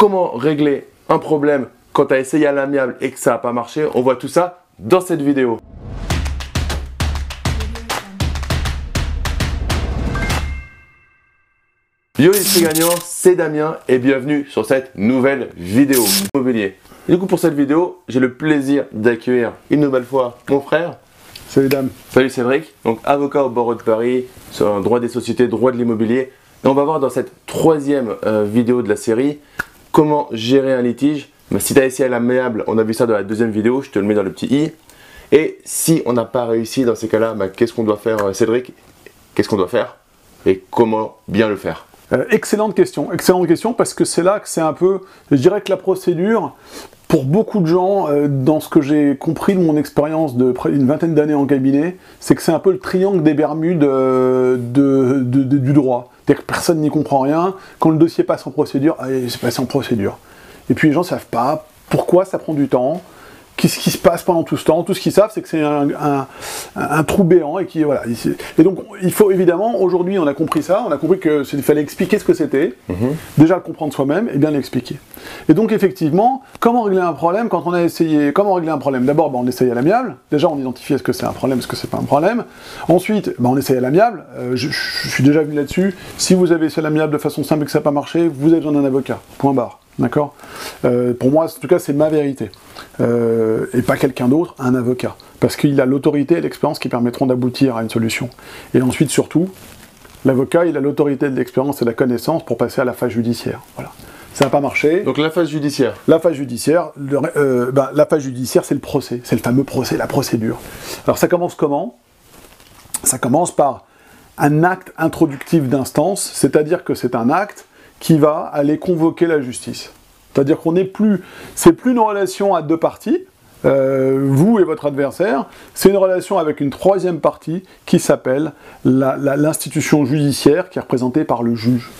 comment régler un problème quand tu as essayé à l'amiable et que ça n'a pas marché. On voit tout ça dans cette vidéo. Yo les gagnants, c'est Damien et bienvenue sur cette nouvelle vidéo immobilier. du coup pour cette vidéo, j'ai le plaisir d'accueillir une nouvelle fois mon frère. Salut dame. Salut Cédric, donc avocat au barreau de Paris, sur un droit des sociétés, droit de l'immobilier. Et on va voir dans cette troisième euh, vidéo de la série comment gérer un litige. Si tu as essayé à l'amiable, on a vu ça dans la deuxième vidéo, je te le mets dans le petit i. Et si on n'a pas réussi dans ces cas-là, bah, qu'est-ce qu'on doit faire euh, Cédric? Qu'est-ce qu'on doit faire? Et comment bien le faire? Euh, excellente question, excellente question parce que c'est là que c'est un peu, je dirais que la procédure, pour beaucoup de gens, euh, dans ce que j'ai compris de mon expérience de près d'une vingtaine d'années en cabinet, c'est que c'est un peu le triangle des Bermudes euh, du droit. C'est-à-dire que personne n'y comprend rien. Quand le dossier passe en procédure, c'est passé en procédure. Et puis les gens ne savent pas pourquoi ça prend du temps, qu'est-ce qui se passe pendant tout ce temps. Tout ce qu'ils savent, c'est que c'est un, trou béant et qui voilà. Et donc il faut évidemment aujourd'hui, on a compris ça, on a compris que il fallait expliquer ce que c'était, mhm. déjà le comprendre soi-même et bien l'expliquer. Et donc effectivement, comment régler un problème quand on a essayé Comment régler un problème? D'abord, ben, on essaye à l'amiable. Déjà, on identifie est-ce que c'est un problème, est-ce que c'est pas un problème. Ensuite, ben, on essaye à l'amiable. Euh, je, suis déjà venu là-dessus. Si vous avez essayé à l'amiable de façon simple et que ça n'a pas marché, vous avez besoin d'un avocat. Point barre. D'accord euh, Pour moi, en tout cas, c'est ma vérité. Euh, et pas quelqu'un d'autre, un avocat. Parce qu'il a l'autorité et l'expérience qui permettront d'aboutir à une solution. Et ensuite, surtout, l'avocat, il a l'autorité de l'expérience et de la connaissance pour passer à la phase judiciaire. Voilà. Ça n'a pas marché. Donc la phase judiciaire La phase judiciaire, euh, ben, la phase judiciaire, c'est le procès. C'est le fameux procès, la procédure. Alors ça commence comment? Ça commence par un acte introductif d'instance, c'est-à-dire que c'est un acte qui va aller convoquer la justice. C'est-à-dire qu'on n'est plus, c'est plus une relation à deux parties, euh, vous et votre adversaire, c'est une relation avec une troisième partie qui s'appelle l'institution judiciaire qui est représentée par le juge.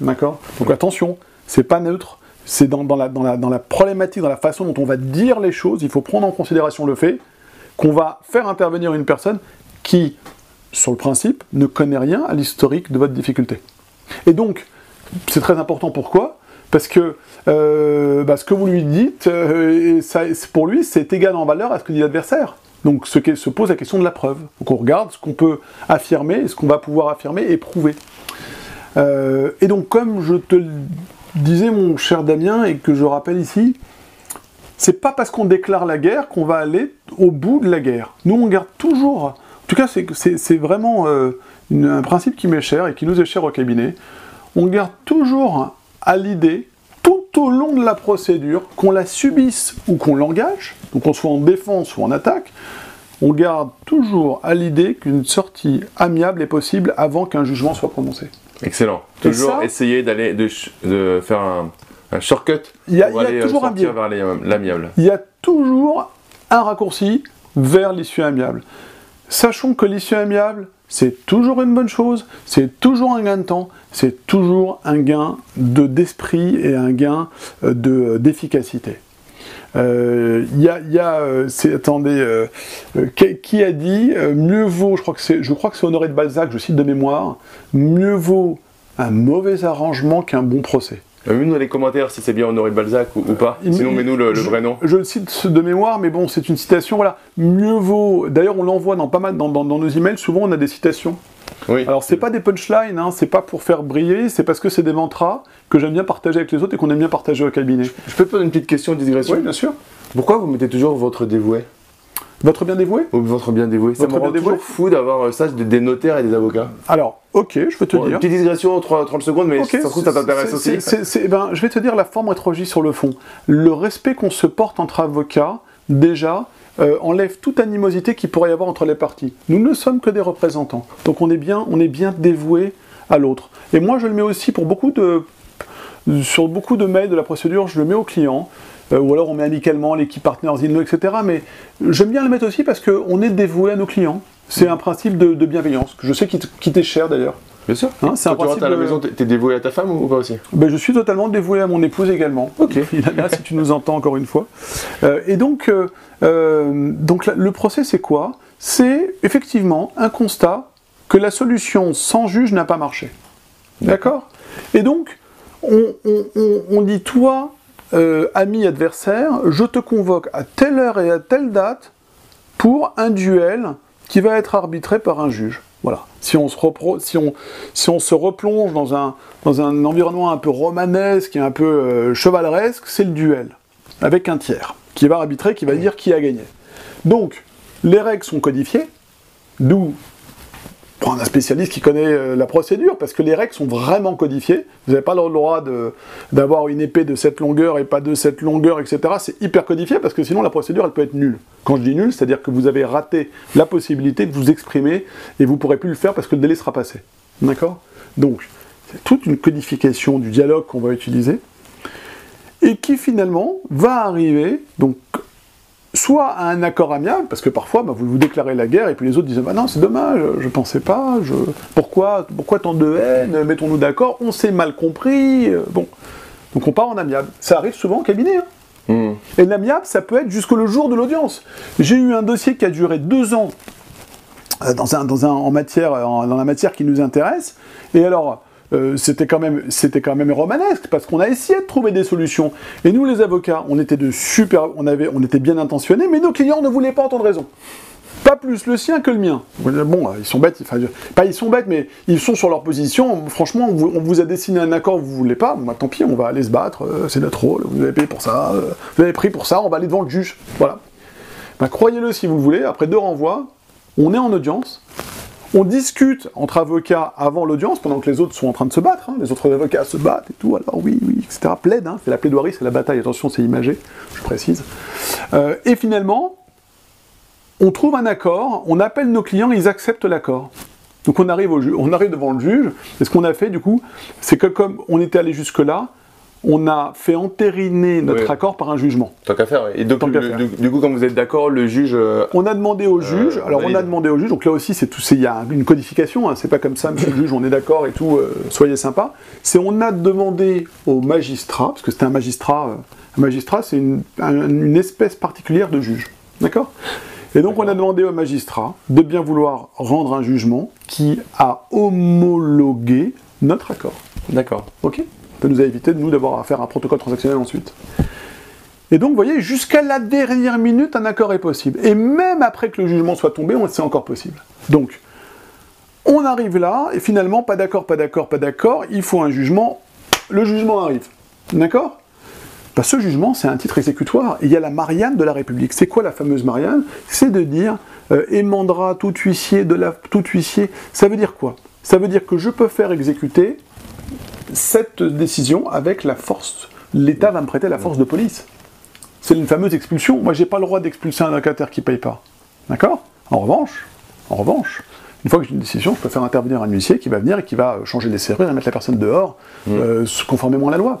D'accord? Donc attention, c'est pas neutre, c'est dans, la, dans, la, dans la problématique, dans la façon dont on va dire les choses, il faut prendre en considération le fait qu'on va faire intervenir une personne qui, sur le principe, ne connaît rien à l'historique de votre difficulté. Et donc, c'est très important. Pourquoi? Parce que euh, bah, ce que vous lui dites, euh, pour lui, c'est égal en valeur à ce que dit l'adversaire. Donc se pose la question de la preuve. Donc on regarde ce qu'on peut affirmer, ce qu'on va pouvoir affirmer et prouver. Euh, et donc comme je te le disais mon cher Damien et que je rappelle ici, c'est pas parce qu'on déclare la guerre qu'on va aller au bout de la guerre. Nous on garde toujours, en tout cas c'est vraiment un principe qui m'est cher et qui nous est cher au cabinet, on garde toujours à l'idée, tout au long de la procédure, qu'on la subisse ou qu'on l'engage, donc qu'on soit en défense ou en attaque, on garde toujours à l'idée qu'une sortie amiable est possible avant qu'un jugement soit prononcé. Excellent. Toujours essayer d'aller de, faire un, shortcut il y a, pour aller toujours sortir vers l'amiable. Il y a toujours un raccourci vers l'issue amiable. Sachons que l'issue amiable, c'est toujours une bonne chose, c'est toujours un gain de temps, c'est toujours un gain de d'esprit et un gain euh, de d'efficacité. Euh, il y a, euh, attendez, qui a dit mieux vaut, je crois que c'est Honoré de Balzac, je cite de mémoire, mieux vaut un mauvais arrangement qu'un bon procès. Mets-nous dans les commentaires si c'est bien Honoré de Balzac ou, pas. Sinon, mets-nous le, vrai nom. Je le cite de mémoire, mais bon, c'est une citation. Voilà. Mieux vaut. D'ailleurs, on l'envoie dans pas mal dans, dans, nos emails. Souvent, on a des citations. Oui. Alors, c'est pas des punchlines, hein, c'est pas pour faire briller, c'est parce que c'est des mantras que j'aime bien partager avec les autres et qu'on aime bien partager au cabinet. Je, peux te poser une petite question, digression? Oui, bien sûr. Pourquoi vous mettez toujours votre dévoué? Votre bien dévoué? Votre bien dévoué. Ça me rend toujours fou d'avoir euh, ça des notaires et des avocats. Alors, ok, je vais te dire. Une petite digression, 30 secondes, mais ça se trouve, ça t'intéresse aussi. ben, je vais te dire la forme rétrogie sur le fond. Le respect qu'on se porte entre avocats, déjà, euh, enlève toute animosité qu'il pourrait y avoir entre les parties. Nous ne sommes que des représentants. Donc on est bien, on est bien dévoué à l'autre. Et moi, je le mets aussi pour beaucoup de. Sur beaucoup de mails de la procédure, je le mets au client. Euh, ou alors on met amicalement l'équipe Partners Inno, etc. Mais j'aime bien le mettre aussi parce qu'on est dévoué à nos clients. C'est un principe de, bienveillance, que je sais qui t'est cher d'ailleurs. Bien sûr. Hein, c'est un tu rentres à la maison, t'es dévoué à ta femme ou pas aussi? Ben, Je suis totalement dévoué à mon épouse également. Ok. si tu nous entends encore une fois. Euh, et donc, euh, donc le procès, c'est quoi? C'est effectivement un constat que la solution sans juge n'a pas marché. D'accord? Et donc, on, dit toi, euh, ami adversaire, je te convoque à telle heure et à telle date pour un duel qui va être arbitré par un juge. Voilà. Si on se, si on, si on se replonge dans un, dans un environnement un peu romanesque et un peu euh, chevaleresque, c'est le duel, avec un tiers, qui va arbitrer, qui va dire qui a gagné. Donc, les règles sont codifiées, d'où prendre un spécialiste qui connaît euh, la procédure, parce que les règles sont vraiment codifiées. Vous n'avez pas le droit d'avoir une épée de cette longueur et pas de cette longueur, etc. C'est hyper codifié, parce que sinon la procédure, elle peut être nulle. Quand je dis nulle, c'est-à-dire que vous avez raté la possibilité de vous exprimer, et vous ne pourrez plus le faire parce que le délai sera passé. D'accord? Donc, c'est toute une codification du dialogue qu'on va utiliser, et qui finalement va arriver, donc soit à un accord amiable, parce que parfois bah, vous vous déclarez la guerre et puis les autres disent bah non c'est dommage, je pensais pas, je... pourquoi, pourquoi tant de haine, mettons-nous d'accord, on s'est mal compris, euh, bon. Donc on part en amiable. Ça arrive souvent au cabinet. Hein. Hmm. Et l'amiable, ça peut être jusqu'au jour de l'audience. J'ai eu un dossier qui a duré deux ans euh, dans, un, dans, un, en matière, dans la matière qui nous intéresse, et alors euh, c'était quand même romanesque parce qu'on a essayé de trouver des solutions. Et nous les avocats, on était de super, on était bien intentionnés, mais nos clients ne voulaient pas entendre raison. Pas plus le sien que le mien. Bon, ils sont bêtes, ils sont bêtes, mais ils sont sur leur position. Franchement, on vous, a dessiné un accord, vous voulez pas, tant pis, on va aller se battre, euh, c'est notre rôle, vous avez payé pour ça, euh, vous avez pris pour ça, on va aller devant le juge. Voilà. Bah, croyez-le si vous voulez, après deux renvois, on est en audience, on discute entre avocats avant l'audience, pendant que les autres sont en train de se battre. Hein. Les autres avocats se battent et tout, alors oui, oui, etc. Plaide, hein. c'est la plaidoirie, c'est la bataille. Attention, c'est imagé, je précise. Euh, et finalement, on trouve un accord, on appelle nos clients, ils acceptent l'accord. Donc on arrive, au on arrive devant le juge, et ce qu'on a fait du coup, c'est que comme on était allé jusque-là, on a fait entériner notre accord par un jugement. Tant qu'à faire. Et donc, du, coup, quand vous êtes d'accord, le juge. Euh, on a demandé au juge. Euh, alors, on a demandé au juge. Donc là aussi, c'est tout. Il y a une codification. Hein, c'est pas comme ça, monsieur le juge, on est d'accord et tout. Euh, soyez sympa. C'est on a demandé au magistrat, parce que c'était un magistrat. un magistrat, c'est une, une, espèce particulière de juge. D'accord? Et donc, on a demandé au magistrat de bien vouloir rendre un jugement qui a homologué notre accord. D'accord. Ok? Peut nous éviter, nous, d'avoir à faire un protocole transactionnel ensuite. Et donc, vous voyez, jusqu'à la dernière minute, un accord est possible. Et même après que le jugement soit tombé, c'est encore possible. Donc, on arrive là, et finalement, pas d'accord, pas d'accord, pas d'accord, il faut un jugement, le jugement arrive. D'accord? Bah, Ce jugement, c'est un titre exécutoire, et il y a la Marianne de la République. C'est quoi la fameuse Marianne? C'est de dire, euh, tout huissier de la... tout huissier, ça veut dire quoi? Ça veut dire que je peux faire exécuter cette décision avec la force. L'État va me prêter la force de police. C'est une fameuse expulsion. Moi, j'ai pas le droit d'expulser un locataire qui paye pas. D'accord? En revanche, en revanche, une fois que j'ai une décision, je peux faire intervenir un huissier qui va venir et qui va changer les serrures et mettre la personne dehors, mmh. euh, conformément à la loi.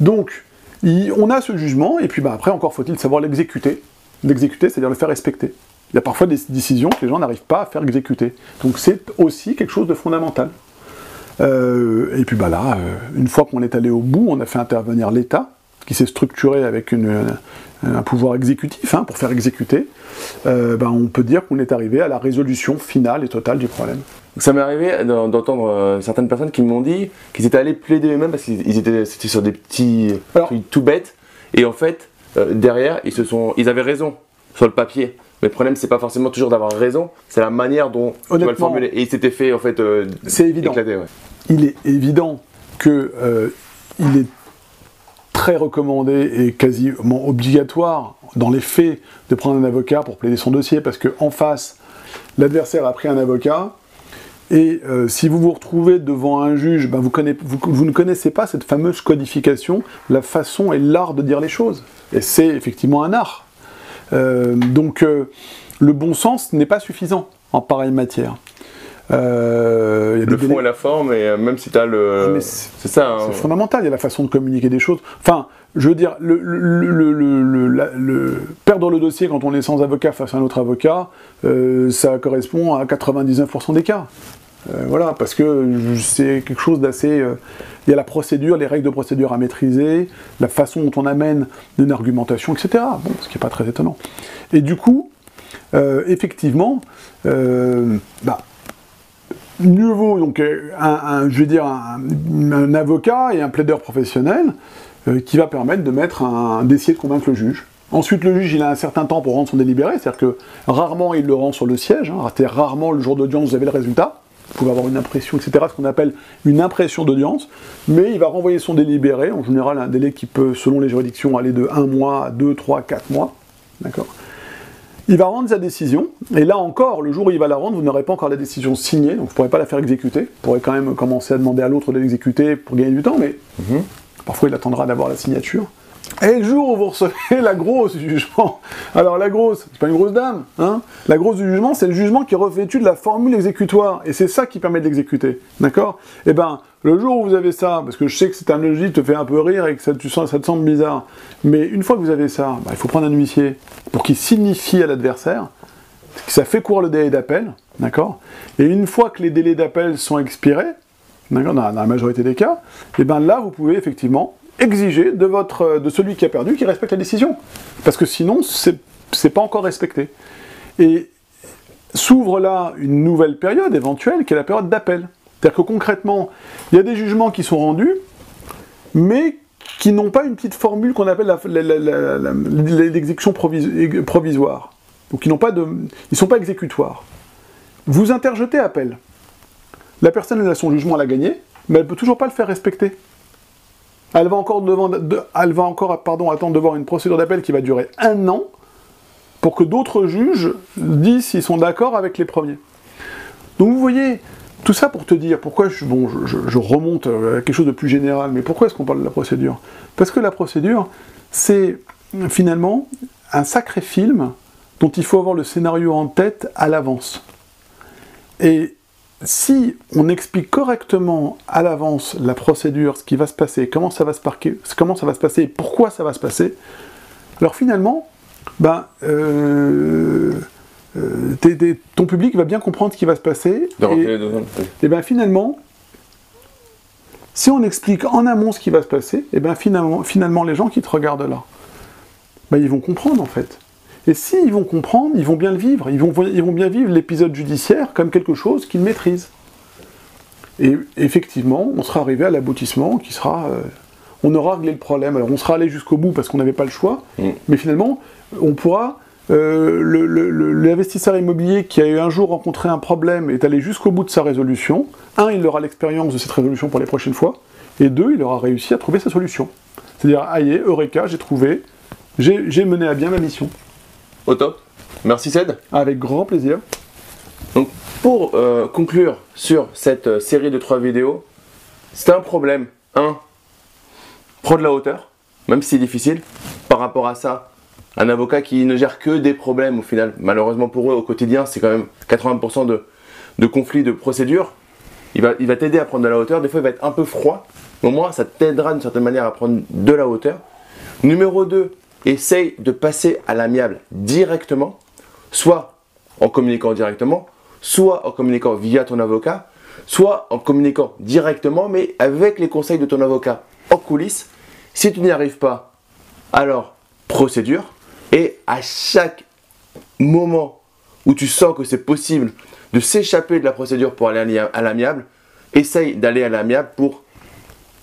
Donc, on a ce jugement, et puis bah, après, encore faut-il savoir l'exécuter. L'exécuter, c'est-à-dire le faire respecter. Il y a parfois des décisions que les gens n'arrivent pas à faire exécuter. Donc c'est aussi quelque chose de fondamental. Euh, et puis bah là, euh, une fois qu'on est allé au bout, on a fait intervenir l'État, qui s'est structuré avec un pouvoir exécutif hein, pour faire exécuter, euh, bah, on peut dire qu'on est arrivé à la résolution finale et totale du problème. Ça m'est arrivé d'entendre certaines personnes qui m'ont dit qu'ils étaient allés plaider eux-mêmes parce qu'ils étaient, sur des petits trucs tout bêtes, et en fait, derrière, ils, se sont, ils avaient raison sur le papier. Mais le problème, c'est pas forcément toujours d'avoir raison, c'est la manière dont tu vas le formuler. Et il s'était fait en fait c'est évident. éclater. Ouais il est évident qu'il euh, est très recommandé et quasiment obligatoire dans les faits de prendre un avocat pour plaider son dossier parce qu'en face, l'adversaire a pris un avocat et euh, si vous vous retrouvez devant un juge, ben vous, ne connaissez pas cette fameuse codification, la façon et l'art de dire les choses. Et c'est effectivement un art. Euh, donc le bon sens n'est pas suffisant en pareille matière. Euh, le fond et la forme, et euh, même si tu as le. Ah, c'est ça. Hein. C'est fondamental, il y a la façon de communiquer des choses. Enfin, je veux dire, le, perdre le dossier quand on est sans avocat face à un autre avocat, euh, ça correspond à 99% des cas. voilà, parce que c'est quelque chose d'assez. Il y a la procédure, les règles de procédure à maîtriser, la façon dont on amène une argumentation, etc. Ce qui n'est pas très étonnant. Et du coup, effectivement, bah, mieux vaut donc un, je un, avocat et un plaideur professionnel qui va permettre de mettre un d'essayer de convaincre le juge. Ensuite, le juge, il a un certain temps pour rendre son délibéré, c'est-à-dire que rarement il le rend sur le siège, hein, rarement le jour d'audience vous avez le résultat, vous pouvez avoir une impression, etc., ce qu'on appelle une impression d'audience, mais il va renvoyer son délibéré, en général un délai qui peut, selon les juridictions, aller de 1 mois à 2, 3, 4 mois, d'accord il va rendre sa décision, et là encore, le jour où il va la rendre, vous n'aurez pas encore la décision signée, donc vous ne pourrez pas la faire exécuter. Vous pourrez quand même commencer à demander à l'autre de l'exécuter pour gagner du temps, mais mhm. parfois il attendra d'avoir la signature. Et le jour où vous recevez la grosse du jugement, alors la grosse, c'est pas une grosse dame, hein La grosse du jugement, c'est le jugement qui est revêtu de la formule exécutoire, et c'est ça qui permet de l'exécuter, d'accord? Eh ben, le jour où vous avez ça, parce que je sais que cette analogie te fait un peu rire et que ça, tu sens, ça te semble bizarre, mais une fois que vous avez ça, bah, il faut prendre un huissier pour qu'il signifie à l'adversaire que ça fait courir le délai d'appel, d'accord? Et une fois que les délais d'appel sont expirés, d'accord, dans, la majorité des cas, eh ben là, vous pouvez effectivement exiger de, celui qui a perdu qu'il respecte la décision. Parce que sinon, c'est pas encore respecté. Et s'ouvre là une nouvelle période éventuelle, qui est la période d'appel. C'est-à-dire que concrètement, il y a des jugements qui sont rendus, mais qui n'ont pas une petite formule qu'on appelle l'exécution provisoire. Donc ils ils sont pas exécutoires. Vous interjetez appel. La personne a son jugement, elle a gagné, mais elle peut toujours pas le faire respecter. Elle va encore, attendre de voir une procédure d'appel qui va durer un an pour que d'autres juges disent s'ils sont d'accord avec les premiers. Donc vous voyez, tout ça pour te dire, pourquoi je, bon, je, remonte à quelque chose de plus général, mais pourquoi est-ce qu'on parle de la procédure? Parce que la procédure, c'est finalement un sacré film dont il faut avoir le scénario en tête à l'avance. Si on explique correctement à l'avance la procédure, ce qui va se passer, comment ça va se, parquer, comment ça va se passer, pourquoi ça va se passer, alors finalement, ben, euh, euh, ton public va bien comprendre ce qui va se passer. et, ben finalement, si on explique en amont ce qui va se passer, et ben finalement, finalement les gens qui te regardent là, ben, ils vont comprendre en fait. Et s'ils vont comprendre, ils vont bien le vivre, ils vont, ils vont bien vivre l'épisode judiciaire comme quelque chose qu'ils maîtrisent. Et effectivement, on sera arrivé à l'aboutissement qui sera... Euh, on aura réglé le problème. Alors on sera allé jusqu'au bout parce qu'on n'avait pas le choix, mm. mais finalement, on pourra... Euh, L'investisseur immobilier qui a eu un jour rencontré un problème est allé jusqu'au bout de sa résolution. Un, il aura l'expérience de cette résolution pour les prochaines fois. Et deux, il aura réussi à trouver sa solution. C'est-à-dire, aïe, Eureka, j'ai trouvé, j'ai mené à bien ma mission. Au top. Merci Ced. Avec grand plaisir. Donc pour euh, conclure sur cette euh, série de trois vidéos, c'est un problème. Un, prendre la hauteur, même si c'est difficile. Par rapport à ça, un avocat qui ne gère que des problèmes au final, malheureusement pour eux au quotidien, c'est quand même 80% de, de conflits, de procédures. Il va, il va t'aider à prendre de la hauteur. Des fois, il va être un peu froid. Au moins, ça t'aidera d'une certaine manière à prendre de la hauteur. Numéro 2, essaye de passer à l'amiable directement, soit en communiquant directement, soit en communiquant via ton avocat, soit en communiquant directement, mais avec les conseils de ton avocat en coulisses. Si tu n'y arrives pas, alors procédure. Et à chaque moment où tu sens que c'est possible de s'échapper de la procédure pour aller à l'amiable, essaye d'aller à l'amiable pour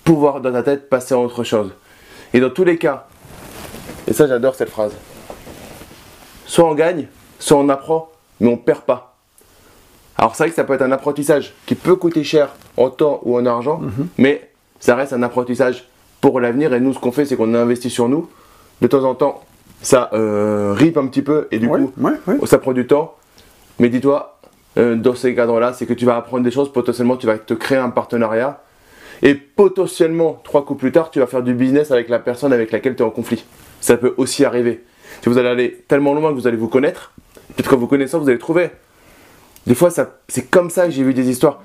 pouvoir dans ta tête passer à autre chose. Et dans tous les cas, et ça, j'adore cette phrase. Soit on gagne, soit on apprend, mais on perd pas. Alors c'est vrai que ça peut être un apprentissage qui peut coûter cher en temps ou en argent, mhm. mais ça reste un apprentissage pour l'avenir. Et nous, ce qu'on fait, c'est qu'on investit sur nous. De temps en temps, ça euh, rip un petit peu et du coup, ça prend du temps. Mais dis-toi, euh, dans ces cadres-là, c'est que tu vas apprendre des choses. Potentiellement, tu vas te créer un partenariat. Et potentiellement, trois coups plus tard, tu vas faire du business avec la personne avec laquelle tu es en conflit ça peut aussi arriver. Si vous allez aller tellement loin que vous allez vous connaître, peut-être que vous connaissant, vous allez trouver. Des fois, c'est comme ça que j'ai vu des histoires.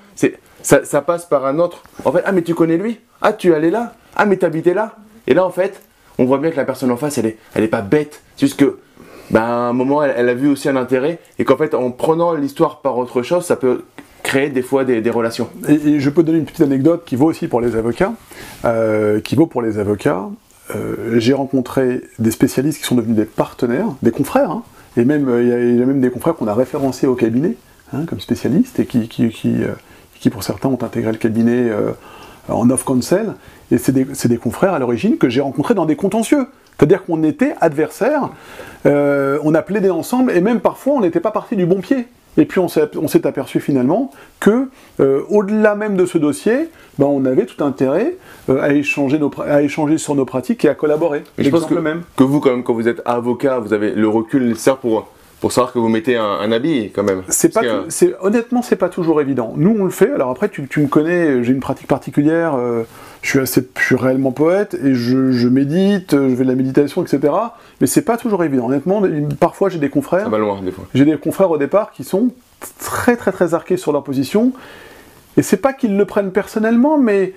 Ça, passe par un autre. En fait, ah, mais tu connais lui? Ah, tu es allé là? Ah, mais tu habitais là? Et là, en fait, on voit bien que la personne en face, elle est, elle est pas bête. C'est juste que, ben, à un moment, elle, a vu aussi un intérêt. Et qu'en fait, en prenant l'histoire par autre chose, ça peut créer des fois des, relations. Et, je peux donner une petite anecdote qui vaut aussi pour les avocats. Euh, qui vaut pour les avocats. Euh, j'ai rencontré des spécialistes qui sont devenus des partenaires, des confrères, hein. et même euh, il y, a même des confrères qu'on a référencés au cabinet hein, comme spécialistes et qui, pour certains ont intégré le cabinet en off-counsel, et c'est des, confrères à l'origine que j'ai rencontrés dans des contentieux. C'est-à-dire qu'on était adversaires, on a plaidé ensemble, et même parfois on n'était pas parti du bon pied. Et puis on s'est aperçu finalement que, euh, au-delà même de ce dossier, ben, on avait tout intérêt euh, à, échanger nos, à échanger sur nos pratiques et à collaborer. je pense que, même. que vous, quand même, quand vous êtes avocat, vous avez le recul nécessaire pour pour savoir que vous mettez un, habit quand même. C'est pas, c'est honnêtement, c'est pas toujours évident. Nous, on le fait. Alors après, tu, me connais, j'ai une pratique particulière. Euh, je suis assez, je suis réellement poète et je, médite, je fais de la méditation, etc. Mais c'est pas toujours évident. Honnêtement, parfois j'ai des confrères. Ça va loin des fois. J'ai des confrères au départ qui sont très très très arqués sur leur position. Et c'est pas qu'ils le prennent personnellement, mais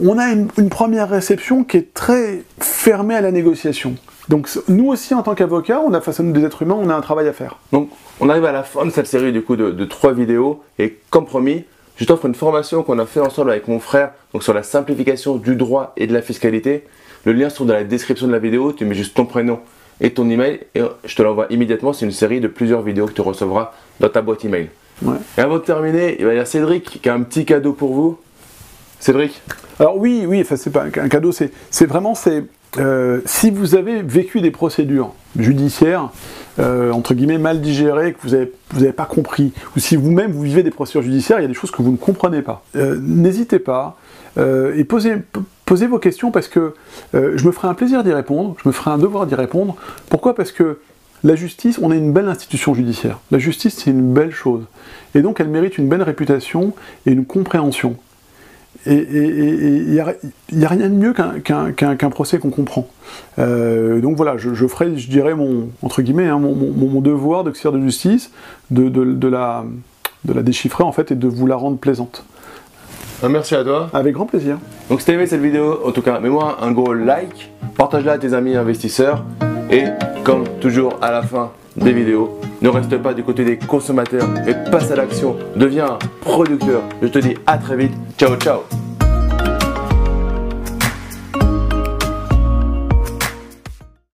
on a une, première réception qui est très fermée à la négociation. Donc nous aussi, en tant qu'avocats, on a face à nous des êtres humains, on a un travail à faire. Donc on arrive à la fin de cette série du coup de, trois vidéos, et comme promis, je t'offre une formation qu'on a fait ensemble avec mon frère, donc sur la simplification du droit et de la fiscalité. Le lien se trouve dans la description de la vidéo, tu mets juste ton prénom et ton email, et je te l'envoie immédiatement. C'est une série de plusieurs vidéos que tu recevras dans ta boîte email. Et avant de terminer, il y a Cédric qui a un petit cadeau pour vous. Cédric? Alors oui, oui, enfin c'est pas un cadeau, c'est vraiment c'est euh, si vous avez vécu des procédures judiciaires euh, entre guillemets mal digérées que vous n'avez pas compris, ou si vous-même vous vivez des procédures judiciaires, il y a des choses que vous ne comprenez pas. Euh, n'hésitez pas et posez, posez vos questions parce que je me ferai un plaisir d'y répondre, je me ferai un devoir d'y répondre. Pourquoi? Parce que la justice, on est une belle institution judiciaire. La justice, c'est une belle chose. Et donc, elle mérite une belle réputation et une compréhension. Et il n'y a, rien de mieux qu'un procès qu'on comprend. Euh, donc voilà, je, ferai, je dirais, mon, entre guillemets, hein, mon, devoir de justice, de, de, la, de la déchiffrer en fait et de vous la rendre plaisante. Ah, merci à toi. Avec grand plaisir. Donc si t'as aimé cette vidéo, en tout cas, mets-moi un gros like, partage-la à tes amis investisseurs et comme toujours à la fin des vidéos, ne reste pas du côté des consommateurs et passe à l'action. Deviens producteur. Je te dis à très vite. Ciao, ciao